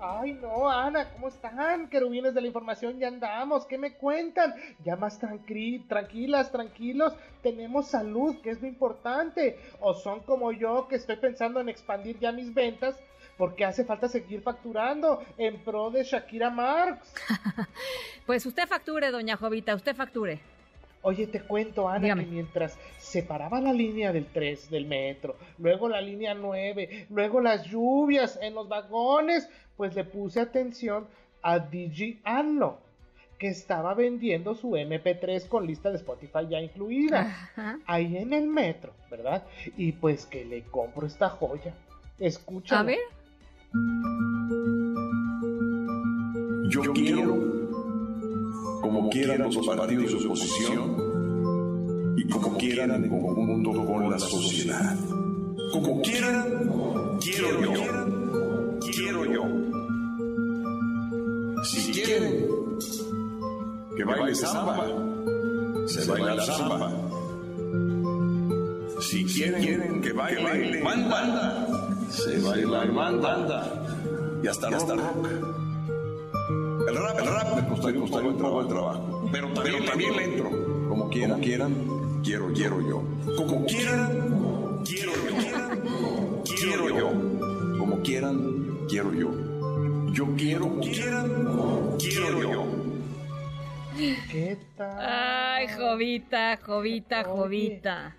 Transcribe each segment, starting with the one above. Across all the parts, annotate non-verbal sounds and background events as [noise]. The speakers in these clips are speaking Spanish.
Ay, no, Ana, ¿cómo están? Querubines de la información, ya andamos. ¿Qué me cuentan? Ya más tranquilas, tranquilos. Tenemos salud, que es lo importante. O son como yo, que estoy pensando en expandir ya mis ventas porque hace falta seguir facturando en pro de Shakira Marx. [laughs] pues usted facture, doña Jovita, usted facture. Oye, te cuento, Ana, que mientras separaba la línea del 3 del metro, luego la línea 9, luego las lluvias en los vagones, pues le puse atención a DJ Anlo, que estaba vendiendo su MP3 con lista de Spotify ya incluida, ahí en el metro, ¿verdad? Y pues que le compro esta joya. Escucha. A ver. Yo quiero, como quieran los partidos de oposición y como quieran en conjunto con la sociedad. Como quieran, quiero yo. Quiero yo. Quieren que baile samba, se baila samba. Si quieren que baile banda, se baila banda. Y hasta, hasta rock. El rap, el rap me costó, me costó trabajo el trabajo. Pero también, también le entro. Como quieran, como quieran, quiero, quiero yo. Como quieran, quiero yo. Quiero yo. Como quieran, quiero yo. Yo quiero, quieran, quiero yo. ¿Qué tal? Ay, Jovita, Jovita, Jovita.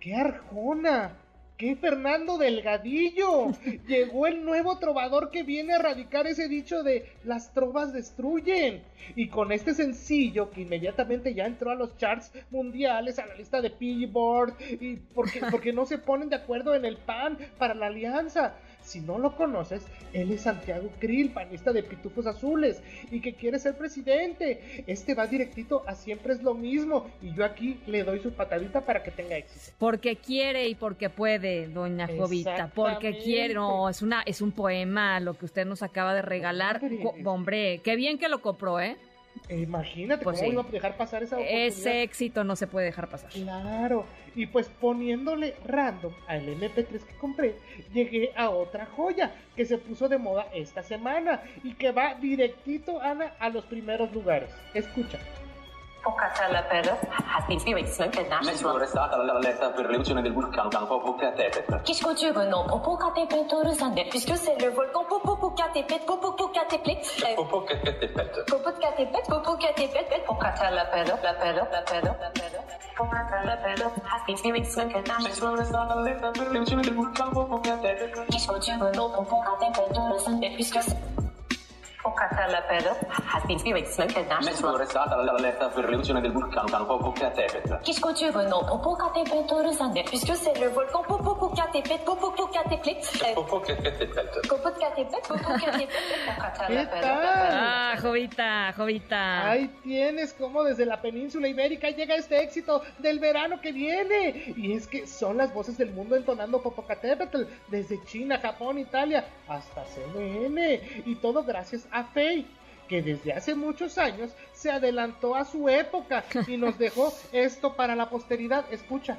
¡Qué arjona! ¡Qué Fernando Delgadillo! [laughs] Llegó el nuevo trovador que viene a erradicar ese dicho de las trovas destruyen. Y con este sencillo que inmediatamente ya entró a los charts mundiales, a la lista de Billboard, y porque, [laughs] porque no se ponen de acuerdo en el PAN para la alianza. Si no lo conoces, él es Santiago Krill, panista de Pitufos Azules, y que quiere ser presidente. Este va directito a siempre es lo mismo, y yo aquí le doy su patadita para que tenga éxito. Porque quiere y porque puede, doña Jovita, porque quiere. No, es, una, es un poema lo que usted nos acaba de regalar. Hombre, qué bien que lo compró, ¿eh? Imagínate pues cómo iba a dejar pasar esa oportunidad. Ese éxito no se puede dejar pasar. Claro. Y pues poniéndole random al MP3 que compré, llegué a otra joya que se puso de moda esta semana y que va directito, Ana, a los primeros lugares. Escucha. Popocatépetl has been very smoke and national. Mentre è stata la letta per l'elezione del vulcano Popocatépetl. Qu'est-ce que tu veux, non Popocatépetl, Sander, puisque c'est le volcan Popocatépetl, Popocatépetl. Popocatépetl. Popocatépetl, Popocatépetl, Popocatépetl, la pedro, la pedro, la pedro. Popocatépetl has been very smoke and national. Mentre è stata la letta per l'elezione del vulcano Popocatépetl. Qu'est-ce que tu veux, non Popocatépetl, Sander, puisque c'est... Popocatépetl has been very smoke and national. Mentre è stata la letta per l'elezione del vulcano Popocatépetl. Qu'est-ce que tu veux, non Popocatépetl, Sander, puisque c'est le volcan Popocatépetl, Popocatépetl. Popocatépetl. Popocatépetl, Popocatépetl. Ah, Jovita, Jovita. Ahí tienes como desde la península ibérica llega este éxito del verano que viene. Y es que son las voces del mundo entonando Popocatépetl desde China, Japón, Italia hasta CNN. Y todo gracias a Faye que desde hace muchos años se adelantó a su época y nos dejó [laughs] esto para la posteridad. Escucha.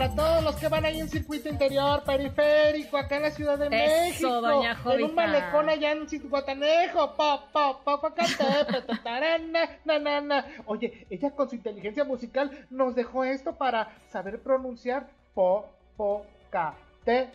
Para todos los que van ahí en circuito interior, periférico, acá en la Ciudad de México. Doña en un malecón allá en Guatanejo. Pa, pa, pa, pa, na, na, na. Oye, ella con su inteligencia musical nos dejó esto para saber pronunciar po, po, ca, te,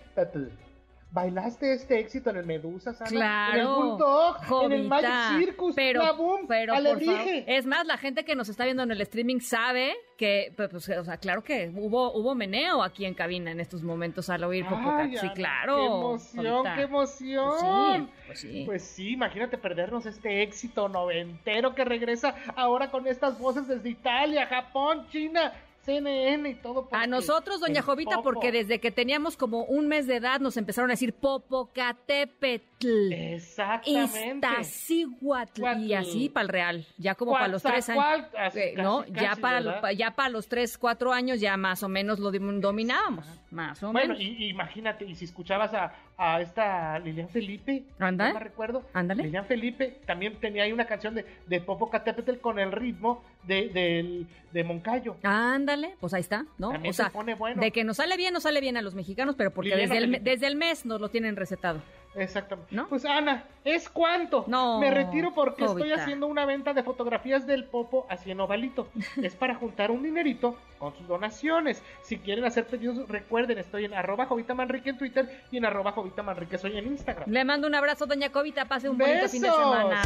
bailaste este éxito en el Medusa, Sana, claro, en el Bulldog, en el Magic Circus, pero, la Boom, pero por favor, es más, la gente que nos está viendo en el streaming sabe que, pues, pues, o sea, claro que hubo, hubo meneo aquí en cabina en estos momentos al oír Popocatépetl, sí, claro. ¡Qué emoción, qué emoción! Pues sí, pues sí. Pues sí, imagínate perdernos este éxito noventero que regresa ahora con estas voces desde Italia, Japón, China CNN y todo. A nosotros, doña Jovita, porque desde que teníamos como un mes de edad nos empezaron a decir Popocatépetl. Exactamente. Iztaccíhuatl. Y así para el real. Ya como para los tres años. Eh, ¿no? ya, para ya para los tres, cuatro años ya más o menos lo dominábamos. Más o menos. Bueno, imagínate, y si escuchabas a, a esta Lilian Felipe, ¿Anda? no me recuerdo. Ándale. Lilian Felipe también tenía ahí una canción de, de Popocatépetl con el ritmo de, de, de Moncayo. Ándale, pues ahí está, ¿no? También o sea, pone bueno. de que nos sale bien, nos sale bien a los mexicanos, pero porque desde el, desde el mes nos lo tienen recetado. Exactamente. ¿No? Pues Ana, ¿es cuánto? No. Me retiro porque estoy haciendo una venta de fotografías del Popo así en ovalito. [laughs] es para juntar un dinerito con sus donaciones. Si quieren hacer pedidos, recuerden, estoy en arroba Jovita Manrique en Twitter y en arroba Jovita Manrique soy en Instagram. Le mando un abrazo, doña Jovita. Pase un bonito fin de semana.